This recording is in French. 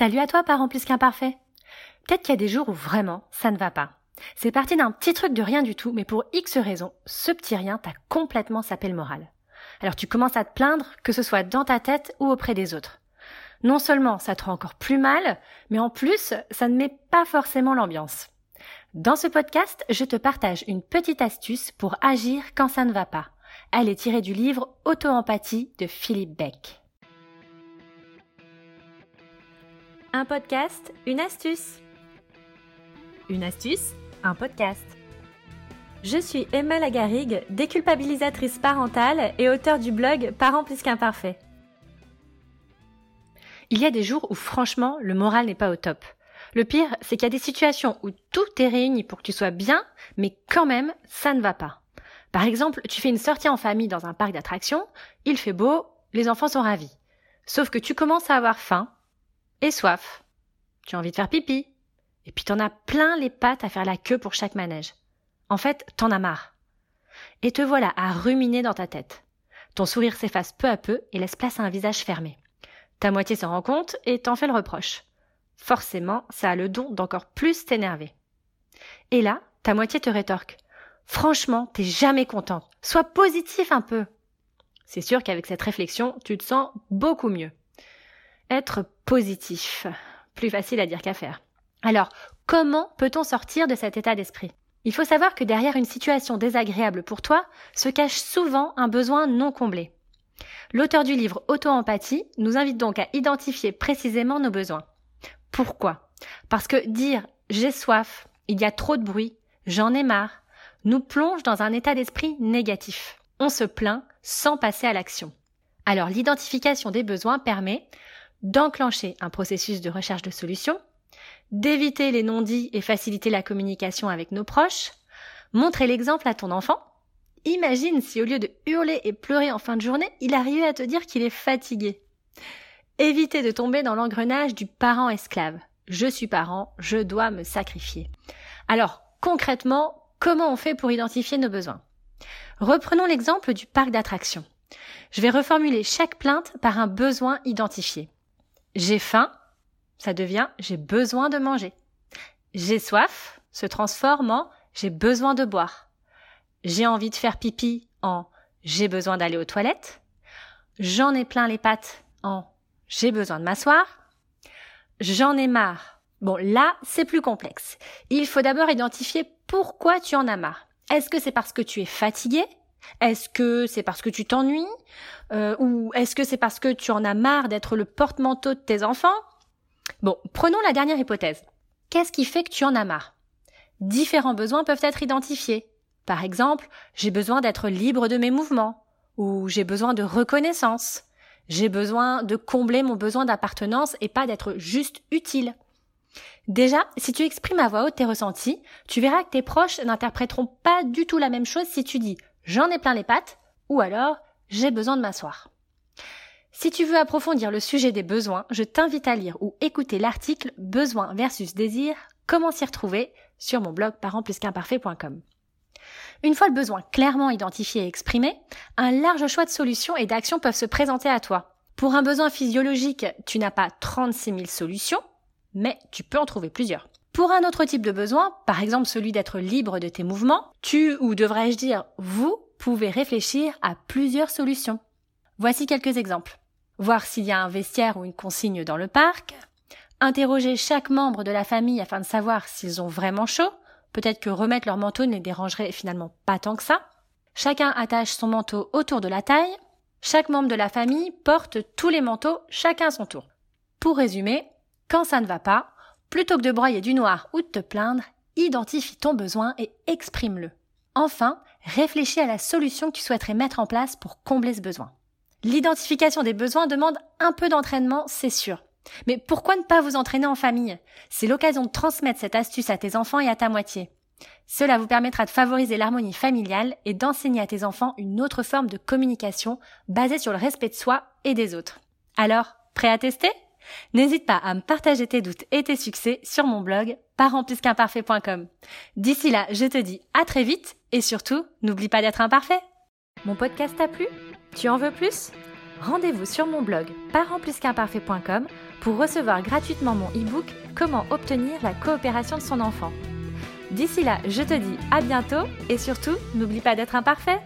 Salut à toi, parent plus qu'imparfait. Peut-être qu'il y a des jours où vraiment ça ne va pas. C'est parti d'un petit truc de rien du tout, mais pour X raisons, ce petit rien t'a complètement sapé le moral. Alors tu commences à te plaindre, que ce soit dans ta tête ou auprès des autres. Non seulement ça te rend encore plus mal, mais en plus, ça ne met pas forcément l'ambiance. Dans ce podcast, je te partage une petite astuce pour agir quand ça ne va pas. Elle est tirée du livre Auto-empathie de Philippe Beck. Un podcast, une astuce. Une astuce, un podcast. Je suis Emma Lagarigue, déculpabilisatrice parentale et auteure du blog Parents plus qu'imparfaits. Il y a des jours où franchement le moral n'est pas au top. Le pire, c'est qu'il y a des situations où tout est réuni pour que tu sois bien, mais quand même, ça ne va pas. Par exemple, tu fais une sortie en famille dans un parc d'attractions, il fait beau, les enfants sont ravis. Sauf que tu commences à avoir faim et soif. Tu as envie de faire pipi. Et puis t'en as plein les pattes à faire la queue pour chaque manège. En fait, t'en as marre. Et te voilà à ruminer dans ta tête. Ton sourire s'efface peu à peu et laisse place à un visage fermé. Ta moitié se rend compte et t'en fait le reproche. Forcément, ça a le don d'encore plus t'énerver. Et là, ta moitié te rétorque. Franchement, t'es jamais content. Sois positif un peu. C'est sûr qu'avec cette réflexion, tu te sens beaucoup mieux. Être positif. Plus facile à dire qu'à faire. Alors, comment peut-on sortir de cet état d'esprit? Il faut savoir que derrière une situation désagréable pour toi se cache souvent un besoin non comblé. L'auteur du livre Auto-empathie nous invite donc à identifier précisément nos besoins. Pourquoi? Parce que dire j'ai soif, il y a trop de bruit, j'en ai marre, nous plonge dans un état d'esprit négatif. On se plaint sans passer à l'action. Alors l'identification des besoins permet d'enclencher un processus de recherche de solutions, d'éviter les non-dits et faciliter la communication avec nos proches, montrer l'exemple à ton enfant. Imagine si au lieu de hurler et pleurer en fin de journée, il arrivait à te dire qu'il est fatigué. Éviter de tomber dans l'engrenage du parent esclave. Je suis parent, je dois me sacrifier. Alors, concrètement, comment on fait pour identifier nos besoins? Reprenons l'exemple du parc d'attractions. Je vais reformuler chaque plainte par un besoin identifié. J'ai faim, ça devient j'ai besoin de manger. J'ai soif se transforme en j'ai besoin de boire. J'ai envie de faire pipi en j'ai besoin d'aller aux toilettes. J'en ai plein les pattes en j'ai besoin de m'asseoir. J'en ai marre. Bon, là, c'est plus complexe. Il faut d'abord identifier pourquoi tu en as marre. Est-ce que c'est parce que tu es fatigué? Est-ce que c'est parce que tu t'ennuies euh, Ou est-ce que c'est parce que tu en as marre d'être le porte-manteau de tes enfants? Bon, prenons la dernière hypothèse. Qu'est-ce qui fait que tu en as marre? Différents besoins peuvent être identifiés. Par exemple, j'ai besoin d'être libre de mes mouvements, ou j'ai besoin de reconnaissance, j'ai besoin de combler mon besoin d'appartenance et pas d'être juste utile. Déjà, si tu exprimes à voix haute tes ressentis, tu verras que tes proches n'interpréteront pas du tout la même chose si tu dis j'en ai plein les pattes ou alors j'ai besoin de m'asseoir. Si tu veux approfondir le sujet des besoins, je t'invite à lire ou écouter l'article Besoin versus désir, comment s'y retrouver sur mon blog parentplusqu'imparfait.com. Une fois le besoin clairement identifié et exprimé, un large choix de solutions et d'actions peuvent se présenter à toi. Pour un besoin physiologique, tu n'as pas 36 000 solutions, mais tu peux en trouver plusieurs. Pour un autre type de besoin, par exemple celui d'être libre de tes mouvements, tu, ou devrais-je dire, vous, pouvez réfléchir à plusieurs solutions. Voici quelques exemples. Voir s'il y a un vestiaire ou une consigne dans le parc, interroger chaque membre de la famille afin de savoir s'ils ont vraiment chaud, peut-être que remettre leur manteau ne dérangerait finalement pas tant que ça. Chacun attache son manteau autour de la taille, chaque membre de la famille porte tous les manteaux chacun à son tour. Pour résumer, quand ça ne va pas, Plutôt que de broyer du noir ou de te plaindre, identifie ton besoin et exprime-le. Enfin, réfléchis à la solution que tu souhaiterais mettre en place pour combler ce besoin. L'identification des besoins demande un peu d'entraînement, c'est sûr. Mais pourquoi ne pas vous entraîner en famille? C'est l'occasion de transmettre cette astuce à tes enfants et à ta moitié. Cela vous permettra de favoriser l'harmonie familiale et d'enseigner à tes enfants une autre forme de communication basée sur le respect de soi et des autres. Alors, prêt à tester? N'hésite pas à me partager tes doutes et tes succès sur mon blog parentplusqu'imparfait.com. D'ici là, je te dis à très vite et surtout, n'oublie pas d'être imparfait. Mon podcast t'a plu? Tu en veux plus? Rendez-vous sur mon blog parentplusqu'imparfait.com pour recevoir gratuitement mon e-book Comment obtenir la coopération de son enfant. D'ici là, je te dis à bientôt et surtout, n'oublie pas d'être imparfait.